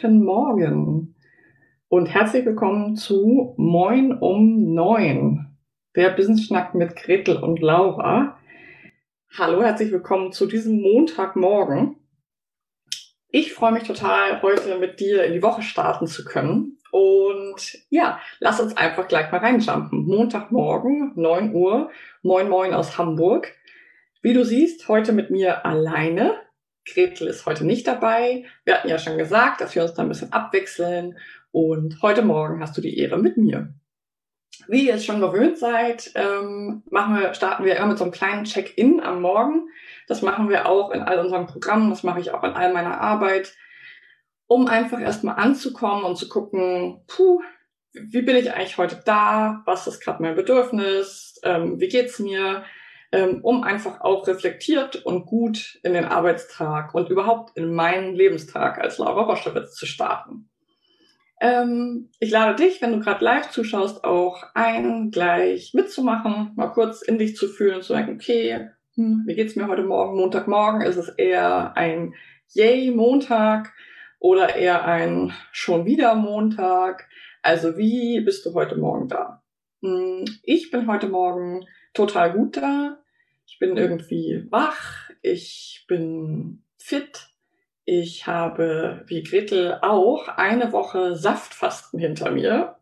Guten Morgen und herzlich willkommen zu Moin um Neun, der Business Schnack mit Gretel und Laura. Hallo, herzlich willkommen zu diesem Montagmorgen. Ich freue mich total, heute mit dir in die Woche starten zu können. Und ja, lass uns einfach gleich mal reinjumpen. Montagmorgen, 9 Uhr, moin moin aus Hamburg. Wie du siehst, heute mit mir alleine. Gretel ist heute nicht dabei. Wir hatten ja schon gesagt, dass wir uns da ein bisschen abwechseln. Und heute Morgen hast du die Ehre mit mir. Wie ihr es schon gewöhnt seid, ähm, machen wir, starten wir immer mit so einem kleinen Check-in am Morgen. Das machen wir auch in all unseren Programmen, das mache ich auch in all meiner Arbeit, um einfach erstmal anzukommen und zu gucken, puh, wie bin ich eigentlich heute da? Was ist gerade mein Bedürfnis? Ähm, wie geht's mir? Ähm, um einfach auch reflektiert und gut in den Arbeitstag und überhaupt in meinen Lebenstag als Laura Roschewitz zu starten. Ähm, ich lade dich, wenn du gerade live zuschaust, auch ein, gleich mitzumachen, mal kurz in dich zu fühlen und zu denken, okay, hm, wie geht's mir heute Morgen? Montagmorgen ist es eher ein Yay Montag oder eher ein schon wieder Montag. Also wie bist du heute Morgen da? Hm, ich bin heute Morgen total gut da. Ich bin irgendwie wach. Ich bin fit. Ich habe, wie Gretel auch, eine Woche Saftfasten hinter mir.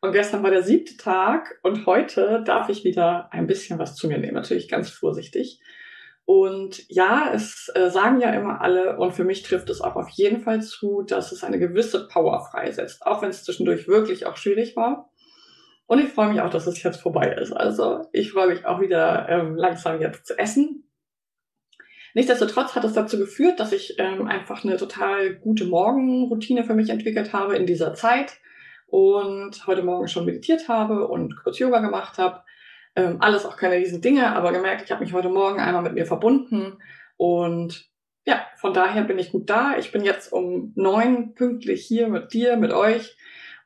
Und gestern war der siebte Tag und heute darf ich wieder ein bisschen was zu mir nehmen. Natürlich ganz vorsichtig. Und ja, es äh, sagen ja immer alle, und für mich trifft es auch auf jeden Fall zu, dass es eine gewisse Power freisetzt, auch wenn es zwischendurch wirklich auch schwierig war. Und ich freue mich auch, dass es jetzt vorbei ist. Also ich freue mich auch wieder ähm, langsam jetzt zu essen. Nichtsdestotrotz hat es dazu geführt, dass ich ähm, einfach eine total gute Morgenroutine für mich entwickelt habe in dieser Zeit und heute Morgen schon meditiert habe und kurz Yoga gemacht habe. Ähm, alles auch keine riesen Dinge, aber gemerkt, ich habe mich heute Morgen einmal mit mir verbunden und ja, von daher bin ich gut da. Ich bin jetzt um neun pünktlich hier mit dir, mit euch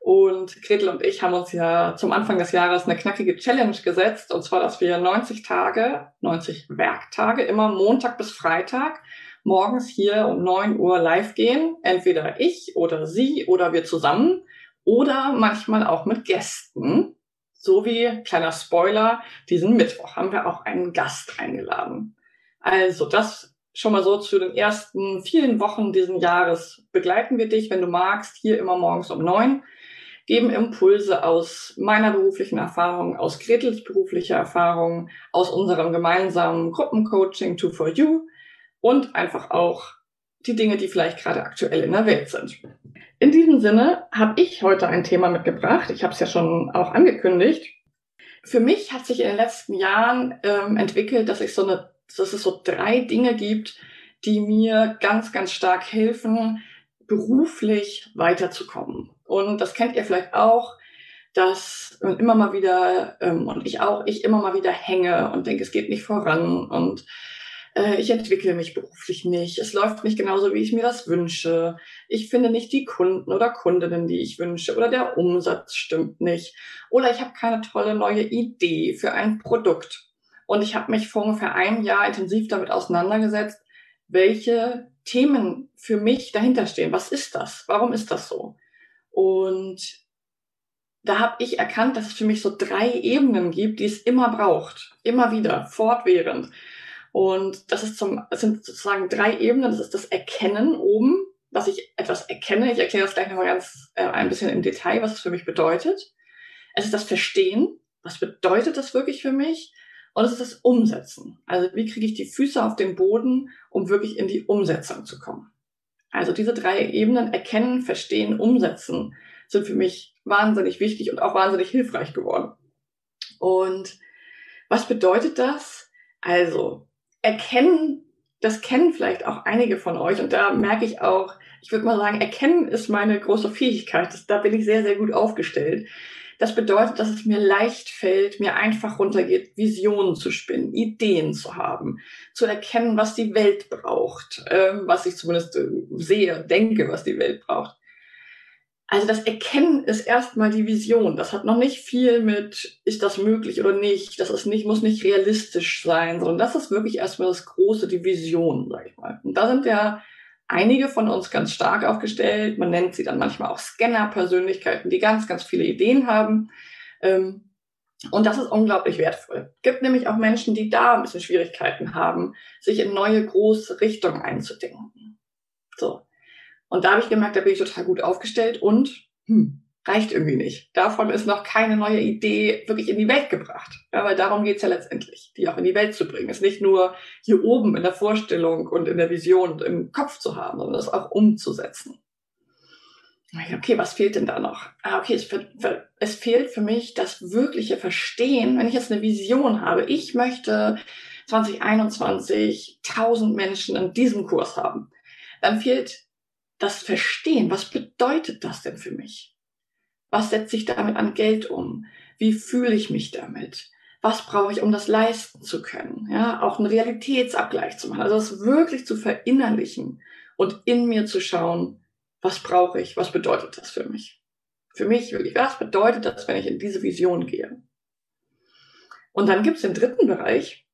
und Gretel und ich haben uns ja zum Anfang des Jahres eine knackige Challenge gesetzt. Und zwar, dass wir 90 Tage, 90 Werktage, immer Montag bis Freitag morgens hier um 9 Uhr live gehen. Entweder ich oder sie oder wir zusammen. Oder manchmal auch mit Gästen. So wie, kleiner Spoiler, diesen Mittwoch haben wir auch einen Gast eingeladen. Also das schon mal so zu den ersten vielen Wochen diesen Jahres begleiten wir dich, wenn du magst, hier immer morgens um neun geben Impulse aus meiner beruflichen Erfahrung, aus Gretels beruflicher Erfahrung, aus unserem gemeinsamen Gruppencoaching Two for You und einfach auch die Dinge, die vielleicht gerade aktuell in der Welt sind. In diesem Sinne habe ich heute ein Thema mitgebracht. Ich habe es ja schon auch angekündigt. Für mich hat sich in den letzten Jahren ähm, entwickelt, dass ich so eine, dass es so drei Dinge gibt, die mir ganz, ganz stark helfen, beruflich weiterzukommen. Und das kennt ihr vielleicht auch, dass immer mal wieder, ähm, und ich auch, ich immer mal wieder hänge und denke, es geht nicht voran und äh, ich entwickle mich beruflich nicht. Es läuft nicht genauso, wie ich mir das wünsche. Ich finde nicht die Kunden oder Kundinnen, die ich wünsche, oder der Umsatz stimmt nicht. Oder ich habe keine tolle neue Idee für ein Produkt. Und ich habe mich vor ungefähr einem Jahr intensiv damit auseinandergesetzt, welche Themen für mich dahinter stehen. Was ist das? Warum ist das so? Und da habe ich erkannt, dass es für mich so drei Ebenen gibt, die es immer braucht. Immer wieder, fortwährend. Und das ist zum, das sind sozusagen drei Ebenen. Das ist das Erkennen oben. dass ich etwas erkenne. Ich erkläre das gleich nochmal ganz äh, ein bisschen im Detail, was es für mich bedeutet. Es ist das Verstehen. Was bedeutet das wirklich für mich? Und es ist das Umsetzen. Also wie kriege ich die Füße auf den Boden, um wirklich in die Umsetzung zu kommen? Also diese drei Ebenen, erkennen, verstehen, umsetzen, sind für mich wahnsinnig wichtig und auch wahnsinnig hilfreich geworden. Und was bedeutet das? Also, erkennen, das kennen vielleicht auch einige von euch und da merke ich auch, ich würde mal sagen, erkennen ist meine große Fähigkeit. Da bin ich sehr, sehr gut aufgestellt. Das bedeutet, dass es mir leicht fällt, mir einfach runtergeht, Visionen zu spinnen, Ideen zu haben, zu erkennen, was die Welt braucht, ähm, was ich zumindest äh, sehe, denke, was die Welt braucht. Also das Erkennen ist erstmal die Vision. Das hat noch nicht viel mit, ist das möglich oder nicht. Das ist nicht, muss nicht realistisch sein, sondern das ist wirklich erstmal das Große, die Vision, sag ich mal. Und da sind ja einige von uns ganz stark aufgestellt. Man nennt sie dann manchmal auch Scanner-Persönlichkeiten, die ganz, ganz viele Ideen haben. Ähm, und das ist unglaublich wertvoll. Gibt nämlich auch Menschen, die da ein bisschen Schwierigkeiten haben, sich in neue große Richtungen einzudenken. So. Und da habe ich gemerkt, da bin ich total gut aufgestellt und hm, reicht irgendwie nicht. Davon ist noch keine neue Idee wirklich in die Welt gebracht. Ja, weil darum geht's ja letztendlich, die auch in die Welt zu bringen. Es nicht nur hier oben in der Vorstellung und in der Vision und im Kopf zu haben, sondern es auch umzusetzen. Okay, was fehlt denn da noch? Ah, okay, es, es fehlt für mich das wirkliche Verstehen, wenn ich jetzt eine Vision habe. Ich möchte 2021 1000 Menschen in diesem Kurs haben. Dann fehlt das Verstehen, was bedeutet das denn für mich? Was setze ich damit an Geld um? Wie fühle ich mich damit? Was brauche ich, um das leisten zu können? Ja, auch einen Realitätsabgleich zu machen. Also das wirklich zu verinnerlichen und in mir zu schauen, was brauche ich? Was bedeutet das für mich? Für mich wirklich, was bedeutet das, wenn ich in diese Vision gehe? Und dann gibt es den dritten Bereich,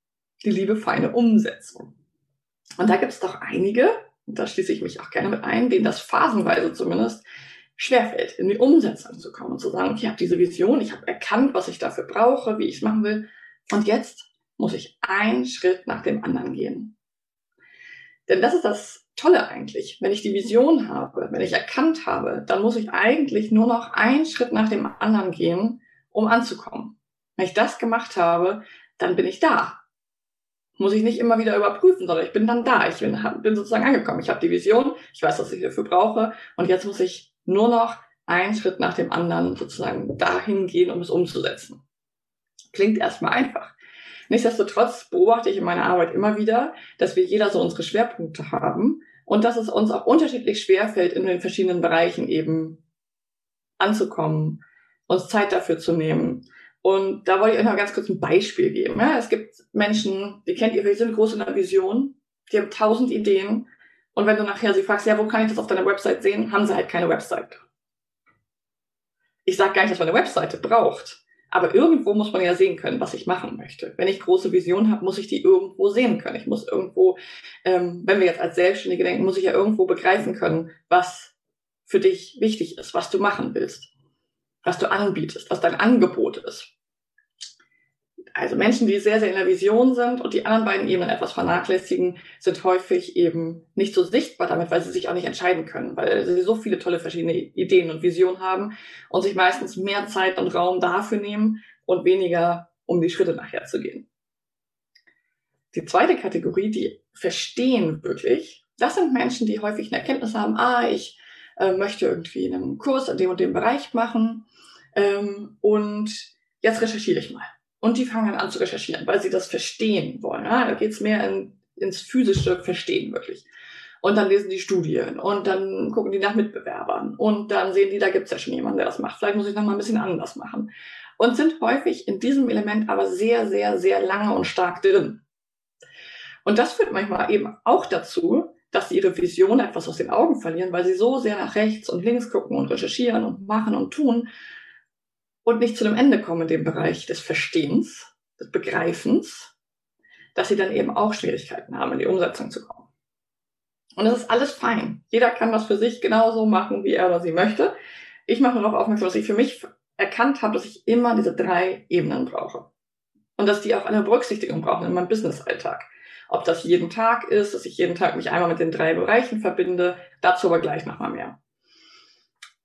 die liebe feine Umsetzung. Und da gibt es doch einige, und da schließe ich mich auch gerne mit ein, denen das phasenweise zumindest schwerfällt, in die Umsetzung zu kommen und zu sagen, ich habe diese Vision, ich habe erkannt, was ich dafür brauche, wie ich es machen will. Und jetzt muss ich einen Schritt nach dem anderen gehen. Denn das ist das Tolle eigentlich. Wenn ich die Vision habe, wenn ich erkannt habe, dann muss ich eigentlich nur noch einen Schritt nach dem anderen gehen, um anzukommen. Wenn ich das gemacht habe, dann bin ich da muss ich nicht immer wieder überprüfen, sondern ich bin dann da. Ich bin, bin sozusagen angekommen. Ich habe die Vision, ich weiß, was ich dafür brauche und jetzt muss ich nur noch einen Schritt nach dem anderen sozusagen dahin gehen, um es umzusetzen. Klingt erstmal einfach. Nichtsdestotrotz beobachte ich in meiner Arbeit immer wieder, dass wir jeder so unsere Schwerpunkte haben und dass es uns auch unterschiedlich schwer fällt, in den verschiedenen Bereichen eben anzukommen, uns Zeit dafür zu nehmen. Und da wollte ich euch noch ganz kurz ein Beispiel geben. Ja, es gibt Menschen, die kennt ihr, die sind groß in der Vision, die haben tausend Ideen. Und wenn du nachher sie fragst, ja, wo kann ich das auf deiner Website sehen, haben sie halt keine Website. Ich sage gar nicht, dass man eine Webseite braucht. Aber irgendwo muss man ja sehen können, was ich machen möchte. Wenn ich große Visionen habe, muss ich die irgendwo sehen können. Ich muss irgendwo, ähm, wenn wir jetzt als Selbstständige denken, muss ich ja irgendwo begreifen können, was für dich wichtig ist, was du machen willst was du anbietest, was dein Angebot ist. Also Menschen, die sehr, sehr in der Vision sind und die anderen beiden Ebenen etwas vernachlässigen, sind häufig eben nicht so sichtbar damit, weil sie sich auch nicht entscheiden können, weil sie so viele tolle verschiedene Ideen und Visionen haben und sich meistens mehr Zeit und Raum dafür nehmen und weniger, um die Schritte nachher zu gehen. Die zweite Kategorie, die verstehen wirklich, das sind Menschen, die häufig eine Erkenntnis haben, ah, ich äh, möchte irgendwie einen Kurs in dem und dem Bereich machen ähm, und jetzt recherchiere ich mal. Und die fangen dann an zu recherchieren, weil sie das verstehen wollen. Ja? Da geht's mehr in, ins physische Verstehen wirklich. Und dann lesen die Studien und dann gucken die nach Mitbewerbern und dann sehen die, da gibt's ja schon jemanden, der das macht. Vielleicht muss ich noch mal ein bisschen anders machen. Und sind häufig in diesem Element aber sehr, sehr, sehr lange und stark drin. Und das führt manchmal eben auch dazu, dass sie ihre Vision etwas aus den Augen verlieren, weil sie so sehr nach rechts und links gucken und recherchieren und machen und tun und nicht zu einem Ende kommen in dem Bereich des Verstehens, des Begreifens, dass sie dann eben auch Schwierigkeiten haben, in die Umsetzung zu kommen. Und das ist alles fein. Jeder kann das für sich genauso machen, wie er oder sie möchte. Ich mache darauf aufmerksam, dass ich für mich erkannt habe, dass ich immer diese drei Ebenen brauche. Und dass die auch eine Berücksichtigung brauchen in meinem Business-Alltag. Ob das jeden Tag ist, dass ich jeden Tag mich einmal mit den drei Bereichen verbinde, dazu aber gleich nochmal mehr.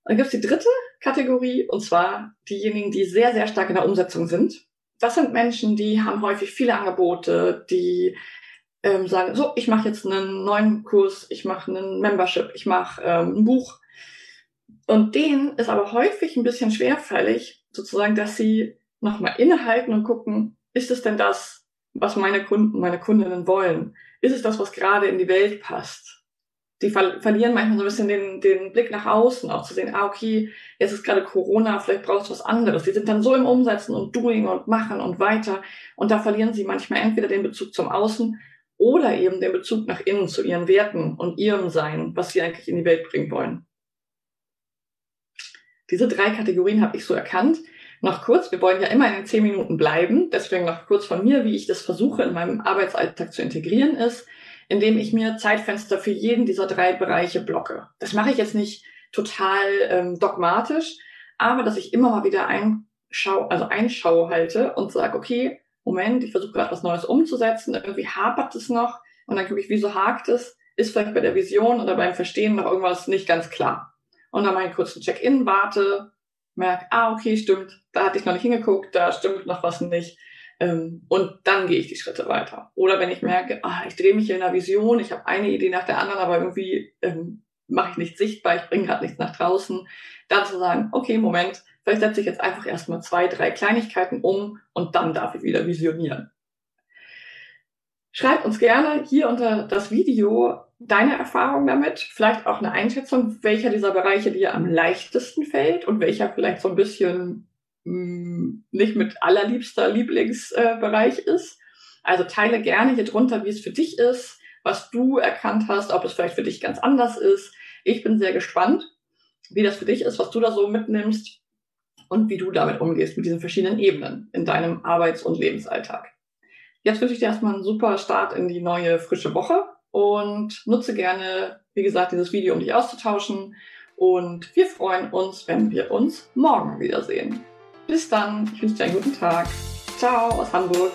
Dann gibt es die dritte Kategorie, und zwar diejenigen, die sehr, sehr stark in der Umsetzung sind. Das sind Menschen, die haben häufig viele Angebote, die ähm, sagen, so, ich mache jetzt einen neuen Kurs, ich mache einen Membership, ich mache ähm, ein Buch. Und denen ist aber häufig ein bisschen schwerfällig, sozusagen, dass sie nochmal innehalten und gucken, ist es denn das, was meine Kunden, meine Kundinnen wollen? Ist es das, was gerade in die Welt passt? Die ver verlieren manchmal so ein bisschen den, den Blick nach außen, auch zu sehen, ah, okay, jetzt ist gerade Corona, vielleicht brauchst du was anderes. Die sind dann so im Umsetzen und Doing und Machen und weiter. Und da verlieren sie manchmal entweder den Bezug zum Außen oder eben den Bezug nach innen zu ihren Werten und ihrem Sein, was sie eigentlich in die Welt bringen wollen. Diese drei Kategorien habe ich so erkannt. Noch kurz, wir wollen ja immer in den zehn Minuten bleiben, deswegen noch kurz von mir, wie ich das versuche in meinem Arbeitsalltag zu integrieren ist, indem ich mir Zeitfenster für jeden dieser drei Bereiche blocke. Das mache ich jetzt nicht total ähm, dogmatisch, aber dass ich immer mal wieder einschau, also Einschau halte und sage, okay, Moment, ich versuche gerade was Neues umzusetzen, irgendwie hapert es noch und dann gucke ich, wieso hakt es? Ist vielleicht bei der Vision oder beim Verstehen noch irgendwas nicht ganz klar. Und dann mache ich kurz einen Check-in, warte, merke, ah, okay, stimmt, da hatte ich noch nicht hingeguckt, da stimmt noch was nicht. Ähm, und dann gehe ich die Schritte weiter. Oder wenn ich merke, ah, ich drehe mich hier in der Vision, ich habe eine Idee nach der anderen, aber irgendwie ähm, mache ich nichts sichtbar, ich bringe gerade nichts nach draußen, dann zu sagen, okay, Moment, Vielleicht setze ich jetzt einfach erstmal zwei, drei Kleinigkeiten um und dann darf ich wieder visionieren. Schreibt uns gerne hier unter das Video deine Erfahrung damit, vielleicht auch eine Einschätzung, welcher dieser Bereiche dir am leichtesten fällt und welcher vielleicht so ein bisschen nicht mit allerliebster Lieblingsbereich ist. Also teile gerne hier drunter, wie es für dich ist, was du erkannt hast, ob es vielleicht für dich ganz anders ist. Ich bin sehr gespannt, wie das für dich ist, was du da so mitnimmst und wie du damit umgehst, mit diesen verschiedenen Ebenen in deinem Arbeits- und Lebensalltag. Jetzt wünsche ich dir erstmal einen super Start in die neue frische Woche und nutze gerne, wie gesagt, dieses Video, um dich auszutauschen. Und wir freuen uns, wenn wir uns morgen wiedersehen. Bis dann, ich wünsche dir einen guten Tag. Ciao aus Hamburg.